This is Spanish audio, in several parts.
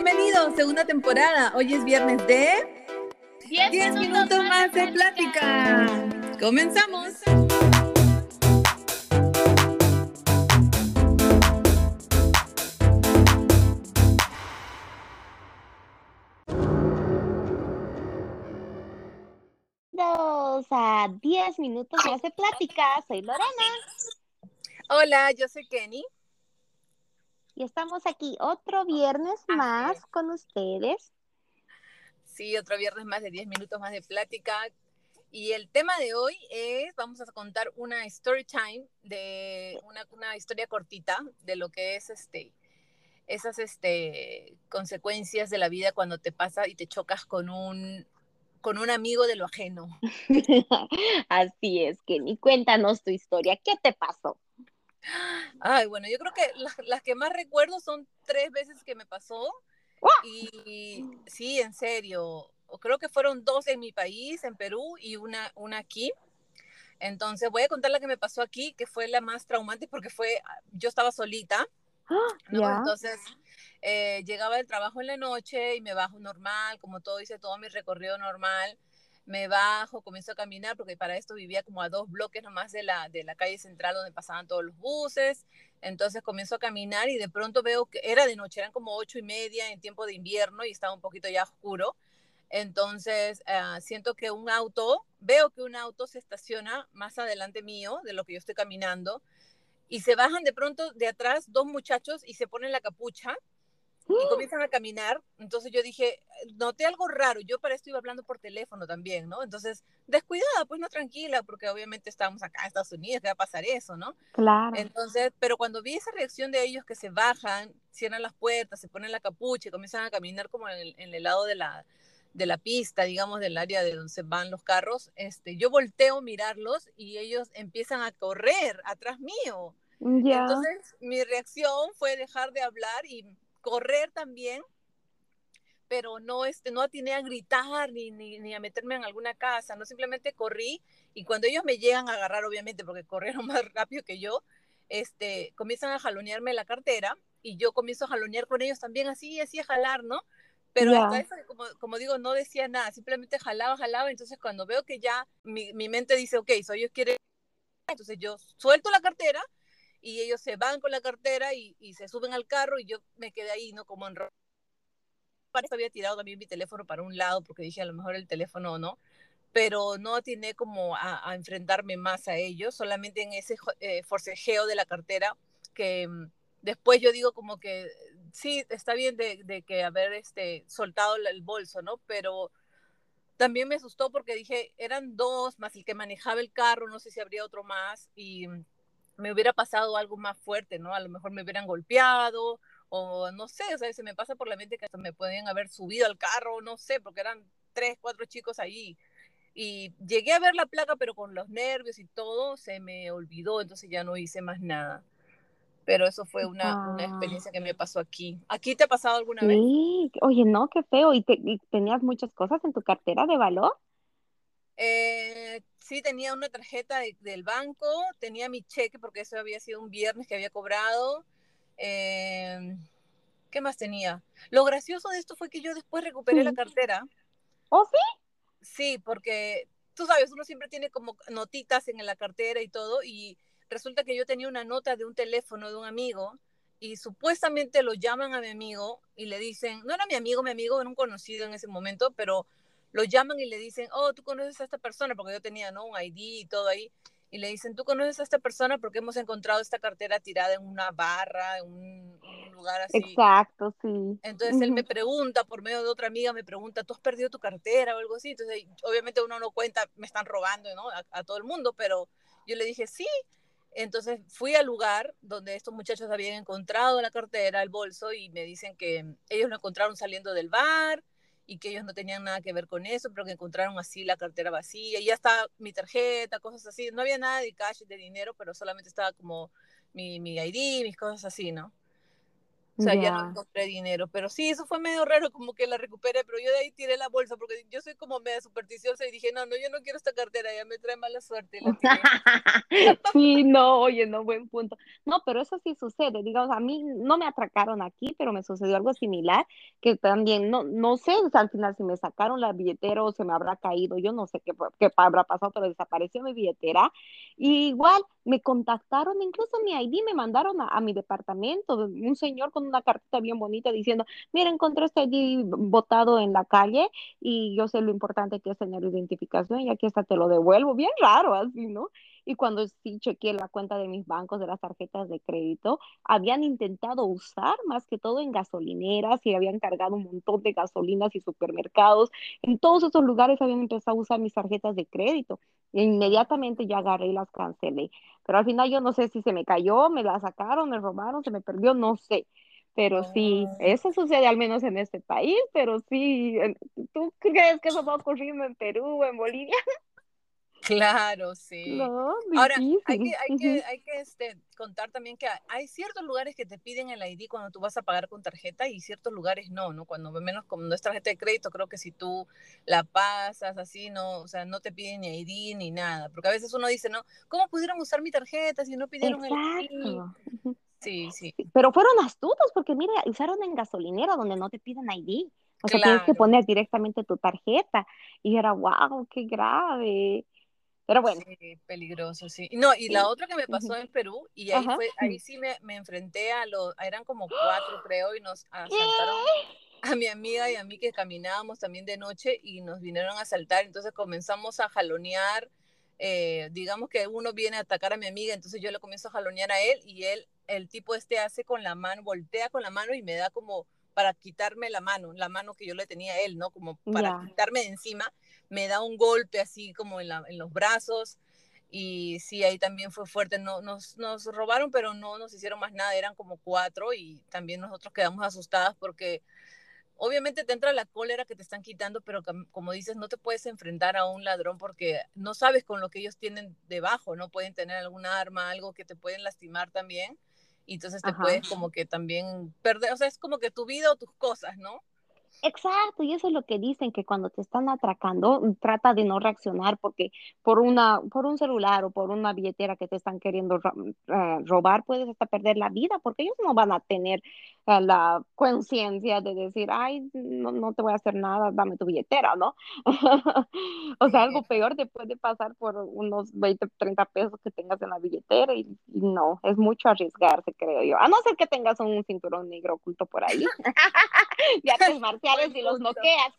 Bienvenidos, segunda temporada. Hoy es viernes de 10 minutos, más de plática. Comenzamos. a 10 minutos más de plática. Soy Lorena. Hola, yo soy Kenny. Y estamos aquí otro viernes más con ustedes. Sí, otro viernes más de 10 minutos más de plática. Y el tema de hoy es, vamos a contar una story time de una, una historia cortita de lo que es este, esas este, consecuencias de la vida cuando te pasa y te chocas con un con un amigo de lo ajeno. Así es, Kenny. Cuéntanos tu historia. ¿Qué te pasó? Ay, bueno, yo creo que las, que más recuerdo son tres veces que me pasó. Y, sí, en serio. Creo que fueron dos en mi país, en Perú, y una, una aquí. Entonces voy a contar la que me pasó aquí, que fue la más traumante porque fue, yo estaba solita. ¿no? Entonces eh, llegaba del trabajo en la noche y me bajo normal, como todo hice todo mi recorrido normal. Me bajo, comienzo a caminar, porque para esto vivía como a dos bloques nomás de la, de la calle central donde pasaban todos los buses. Entonces comienzo a caminar y de pronto veo que era de noche, eran como ocho y media en tiempo de invierno y estaba un poquito ya oscuro. Entonces ah, siento que un auto, veo que un auto se estaciona más adelante mío de lo que yo estoy caminando y se bajan de pronto de atrás dos muchachos y se ponen la capucha y comienzan a caminar. Entonces yo dije, noté algo raro. Yo para esto iba hablando por teléfono también, ¿no? Entonces, descuidada, pues no tranquila, porque obviamente estábamos acá en Estados Unidos, que va a pasar eso, ¿no? Claro. Entonces, pero cuando vi esa reacción de ellos que se bajan, cierran las puertas, se ponen la capucha y comienzan a caminar como en el, lado de la, de la pista, digamos, del área de donde se van los carros, este, yo volteo a mirarlos y ellos empiezan a correr atrás mío. Ya. Entonces, mi reacción fue dejar de hablar y correr también, pero no, este, no atiné a gritar ni, ni, a meterme en alguna casa, no simplemente corrí y cuando ellos me llegan a agarrar, obviamente, porque corrieron más rápido que yo, este, comienzan a jalonearme la cartera y yo comienzo a jalonear con ellos también así, así a jalar, ¿no? Pero hasta eso, como, como, digo, no decía nada, simplemente jalaba, jalaba, entonces cuando veo que ya mi, mi mente dice, ok, so ellos quieren, entonces yo suelto la cartera y ellos se van con la cartera y, y se suben al carro y yo me quedé ahí, ¿no? Como en había tirado también mi teléfono para un lado porque dije a lo mejor el teléfono no, pero no atiné como a, enfrentarme más a ellos, solamente en ese eh, forcejeo de la cartera que mm, después yo digo como que sí, está bien de, de que haber este, soltado el bolso, ¿no? Pero también me asustó porque dije, eran dos, más el que manejaba el carro, no sé si habría otro más, y mm, me hubiera pasado algo más fuerte, ¿no? A lo mejor me hubieran golpeado o no sé, o sea, se me pasa por la mente que hasta me podían haber subido al carro, no sé, porque eran tres, cuatro chicos ahí. Y llegué a ver la placa, pero con los nervios y todo se me olvidó, entonces ya no hice más nada. Pero eso fue una, una experiencia que me pasó aquí. ¿Aquí te ha pasado alguna vez? Sí, oye, no, qué feo. ¿Y, ¿Y tenías muchas cosas en tu cartera de valor? Eh, sí, tenía una tarjeta del banco, tenía mi cheque porque eso había sido un viernes que había cobrado. Eh, ¿Qué más tenía? Lo gracioso de esto fue que yo después recuperé la cartera. ¿Oh, sí? Sí, porque tú sabes, uno siempre tiene como notitas en la cartera y todo, y resulta que yo tenía una nota de un teléfono de un amigo y supuestamente lo llaman a mi amigo y le dicen, no era mi amigo, mi amigo era un conocido en ese momento, pero lo llaman y le dicen, oh, tú conoces a esta persona, porque yo tenía, ¿no? Un ID y todo ahí. Y le dicen, tú conoces a esta persona porque hemos encontrado esta cartera tirada en una barra, en un, lugar así. Exacto, sí. Entonces él me pregunta, por medio de otra amiga, me pregunta, ¿tú has perdido tu cartera o algo así? Entonces, obviamente uno no cuenta, me están robando, ¿no? A, a todo el mundo, pero yo le dije, sí. Entonces fui al lugar donde estos muchachos habían encontrado la cartera, el bolso, y me dicen que ellos lo encontraron saliendo del bar, y que ellos no tenían nada que ver con eso, pero que encontraron así la cartera vacía y ya está mi tarjeta, cosas así. No había nada de cash, de dinero, pero solamente estaba como mi, mi ID, mis cosas así, ¿no? O sea, ya no encontré dinero, pero sí, eso fue medio raro, como que la recuperé, pero yo de ahí tiré la bolsa porque yo soy como media supersticiosa y dije, no, no, yo no quiero esta cartera, ya me trae mala suerte. sí, no, oye, no, buen punto. No, pero eso sí sucede, digamos, a mí no me atracaron aquí, pero me sucedió algo similar, que también, no, no sé, al final si me sacaron la billetera o se me habrá caído, yo no sé qué, qué habrá pasado, pero desapareció mi billetera. Y igual me contactaron, incluso mi ID me mandaron a, a mi departamento, un señor con una cartita bien bonita diciendo, mira, encontré este allí botado en la calle y yo sé lo importante que es tener identificación y aquí hasta te lo devuelvo. Bien raro así, ¿no? Y cuando sí chequeé la cuenta de mis bancos, de las tarjetas de crédito, habían intentado usar más que todo en gasolineras y habían cargado un montón de gasolinas y supermercados. En todos esos lugares habían empezado a usar mis tarjetas de crédito. E inmediatamente ya agarré y las cancelé. Pero al final yo no sé si se me cayó, me la sacaron, me robaron, se me perdió, no sé. Pero sí, eso sucede al menos en este país, pero sí, ¿tú crees que eso va ocurriendo en Perú o en Bolivia? Claro, sí. Ahora, hay que, hay que, hay que este, contar también que hay ciertos lugares que te piden el ID cuando tú vas a pagar con tarjeta y ciertos lugares no, ¿no? Cuando menos como no es tarjeta de crédito, creo que si tú la pasas así, no, o sea, no te piden ni ID ni nada, porque a veces uno dice, ¿no? ¿Cómo pudieron usar mi tarjeta si no pidieron el ID? Sí, sí. Pero fueron astutos porque, mira, usaron en gasolinera donde no te piden ID. O sea, tienes que poner directamente tu tarjeta. Y era, wow, qué grave. Pero bueno. Sí, peligroso, sí. No, y la otra que me pasó en Perú, y ahí, fue, ahí sí me, me, enfrenté a los, eran como cuatro creo, y nos asaltaron a mi amiga y a mí que caminábamos también de noche y nos vinieron a asaltar, entonces comenzamos a jalonear, eh, digamos que uno viene a atacar a mi amiga, entonces yo le comienzo a jalonear a él y él el tipo este hace con la mano, voltea con la mano y me da como para quitarme la mano, la mano que yo le tenía a él, ¿no? Como para quitarme de encima, me da un golpe así como en, los brazos y sí, ahí también fue fuerte, no, nos, nos robaron, pero no nos hicieron más nada, eran como cuatro y también nosotros quedamos asustadas porque obviamente te entra la cólera que te están quitando, pero como dices, no te puedes enfrentar a un ladrón porque no sabes con lo que ellos tienen debajo, no pueden tener alguna arma, algo que te pueden lastimar también y entonces te puedes como que también perder, o sea, es como que tu vida o tus cosas, ¿no? Exacto, y eso es lo que dicen, que cuando te están atracando, mm, trata de no reaccionar porque por una, por un celular o por una billetera que te están queriendo mm, eh, robar, puedes hasta perder la vida, porque ellos no van a tener la conciencia de decir, ay, no, no, te voy a hacer nada, dame tu billetera, ¿no? o sea, algo peor te puede pasar por unos 20, 30 pesos que tengas en la billetera y, no, es mucho arriesgarse, creo yo. A no ser que tengas un cinturón negro oculto por ahí. ya te y los noqueas.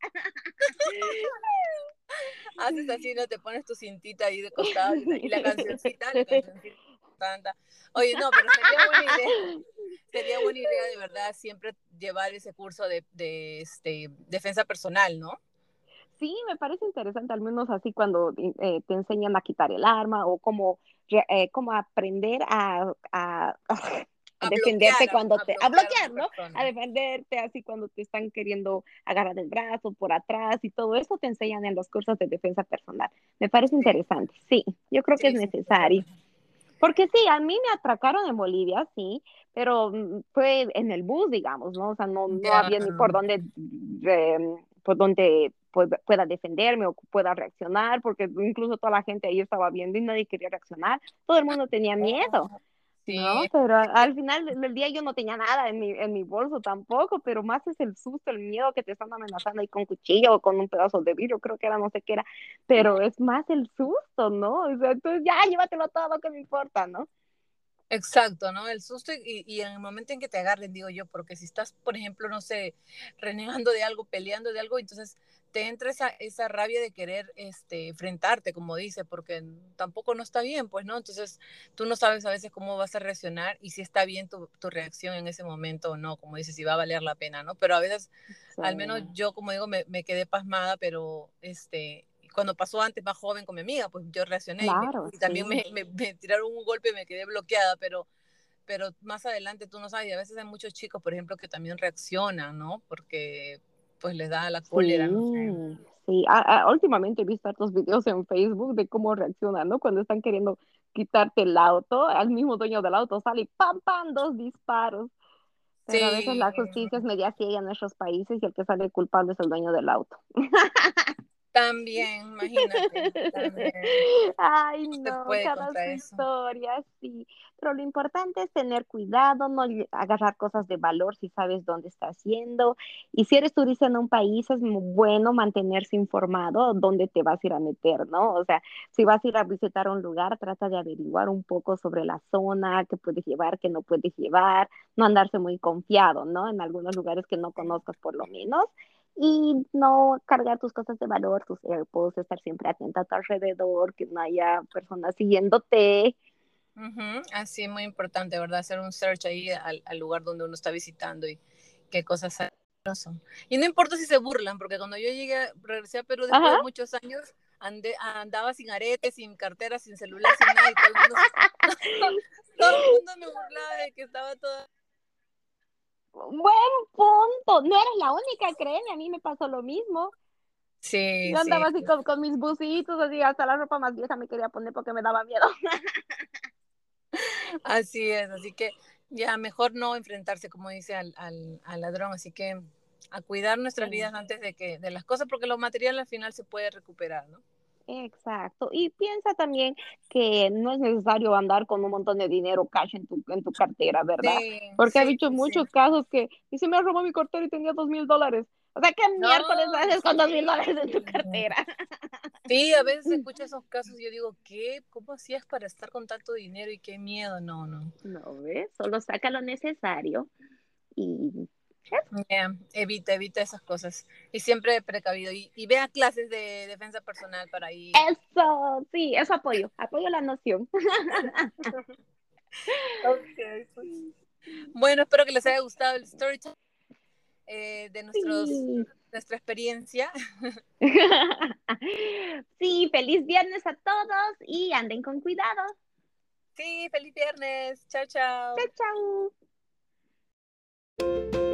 Haces así, no te pones tu cintita ahí de costado y la cancioncita, la cancioncita Oye, no, pero sería buena idea. Sería buena idea de verdad siempre llevar ese curso de, de este, defensa personal, ¿no? Sí, me parece interesante, al menos así cuando eh, te enseñan a quitar el arma o cómo, eh, cómo aprender a, a a defenderte cuando te, a bloquear, ¿no? A defenderte así cuando te están queriendo agarrar el brazo por atrás y todo eso te enseñan en los cursos de defensa personal. Me parece interesante, sí, yo creo que es necesario. Porque sí, a mí me atracaron en Bolivia, sí, pero mm, fue en el bus, digamos, ¿no? O sea, no, no había ni por dónde, em, por dónde pueda defenderme o pueda reaccionar, porque incluso toda la gente ahí estaba viendo y nadie quería reaccionar, todo el mundo tenía miedo. No, pero al final del día yo no tenía nada en mi, en mi bolso tampoco, pero más es el susto, el miedo que te están amenazando ahí con cuchillo o con un pedazo de vidrio, creo que era, no sé qué era, pero es más el susto, ¿no? O sea, entonces ya, llévatelo todo, que me importa, ¿no? Exacto, ¿no? El susto y, y, en el momento en que te agarren, digo yo, porque si estás, por ejemplo, no sé, renegando de algo, peleando de algo, entonces te entra esa, esa rabia de querer este, enfrentarte, como dice, porque tampoco no está bien, pues, ¿no? Entonces, tú no sabes a veces cómo vas a reaccionar y si está bien tu, tu reacción en ese momento o no, como dices, si va a valer la pena, ¿no? Pero a veces, al menos yo, como digo, me, me, quedé pasmada, pero este, cuando pasó antes más joven con mi amiga, pues yo reaccioné y, también me, me, me, tiraron un golpe y me quedé bloqueada, pero pero más adelante tú no sabes, y a veces hay muchos chicos, por ejemplo, que también reaccionan, ¿no? Porque pues les da la cólera. Sí, sí. últimamente he visto estos videos en Facebook de cómo reaccionan, ¿no? Cuando están queriendo quitarte el auto, al mismo dueño del auto sale y ¡pam, pam! dos disparos. Pero a veces la justicia es media ciega en nuestros países y el que sale culpable es el dueño del auto. También, imagínate. Ay, no, cada su historia, sí. Pero lo importante es tener cuidado, no agarrar cosas de valor si sabes dónde estás yendo. Y si eres turista en un país, es muy bueno mantenerse informado dónde te vas a ir a meter, ¿no? O sea, si vas a ir a visitar un lugar, trata de averiguar un poco sobre la zona, qué puedes llevar, qué no puedes llevar, no andarse muy confiado, ¿no? En algunos lugares que no conozcas por lo menos y no cargar tus cosas de valor, tus AirPods, estar siempre atenta a tu alrededor, que no haya personas siguiéndote. Así, muy importante, ¿verdad? Hacer un search ahí al, lugar donde uno está visitando y qué cosas son. Y no importa si se burlan, porque cuando yo llegué, regresé a Perú después de muchos años, andaba sin aretes, sin cartera, sin celular, sin nada, y todo el mundo, todo el mundo me burlaba de que estaba toda Buen punto. No eres la única, créeme, a mí me pasó lo mismo. Sí. Yo andaba así con, mis busitos, así, hasta la ropa más vieja me quería poner porque me daba miedo. Así es, así que ya mejor no enfrentarse, como dice, al, ladrón. Así que a cuidar nuestras vidas antes de que de las cosas, porque lo material al final se puede recuperar, ¿no? Exacto. Y piensa también que no es necesario andar con un montón de dinero cash en tu, en tu cartera, ¿verdad? Porque he visto muchos casos que y se me robó mi cartera y tenía dos mil dólares. O sea, ¿qué miércoles haces con dos mil dólares en tu cartera? Sí, a veces escucho esos casos y yo digo, ¿qué? ¿Cómo hacías para estar con tanto dinero y qué miedo? No, no. No, ¿ves? Solo saca lo necesario y evita, evita esas cosas. Y siempre precavido. Y, y, vea clases de defensa personal para ahí. Eso, sí, eso apoyo. Apoyo la noción. Pues. Bueno, espero que les haya gustado el story eh, de nuestros, nuestra experiencia. Sí, feliz viernes a todos y anden con cuidado. Sí, feliz viernes. Chao, chao. Chao, chao.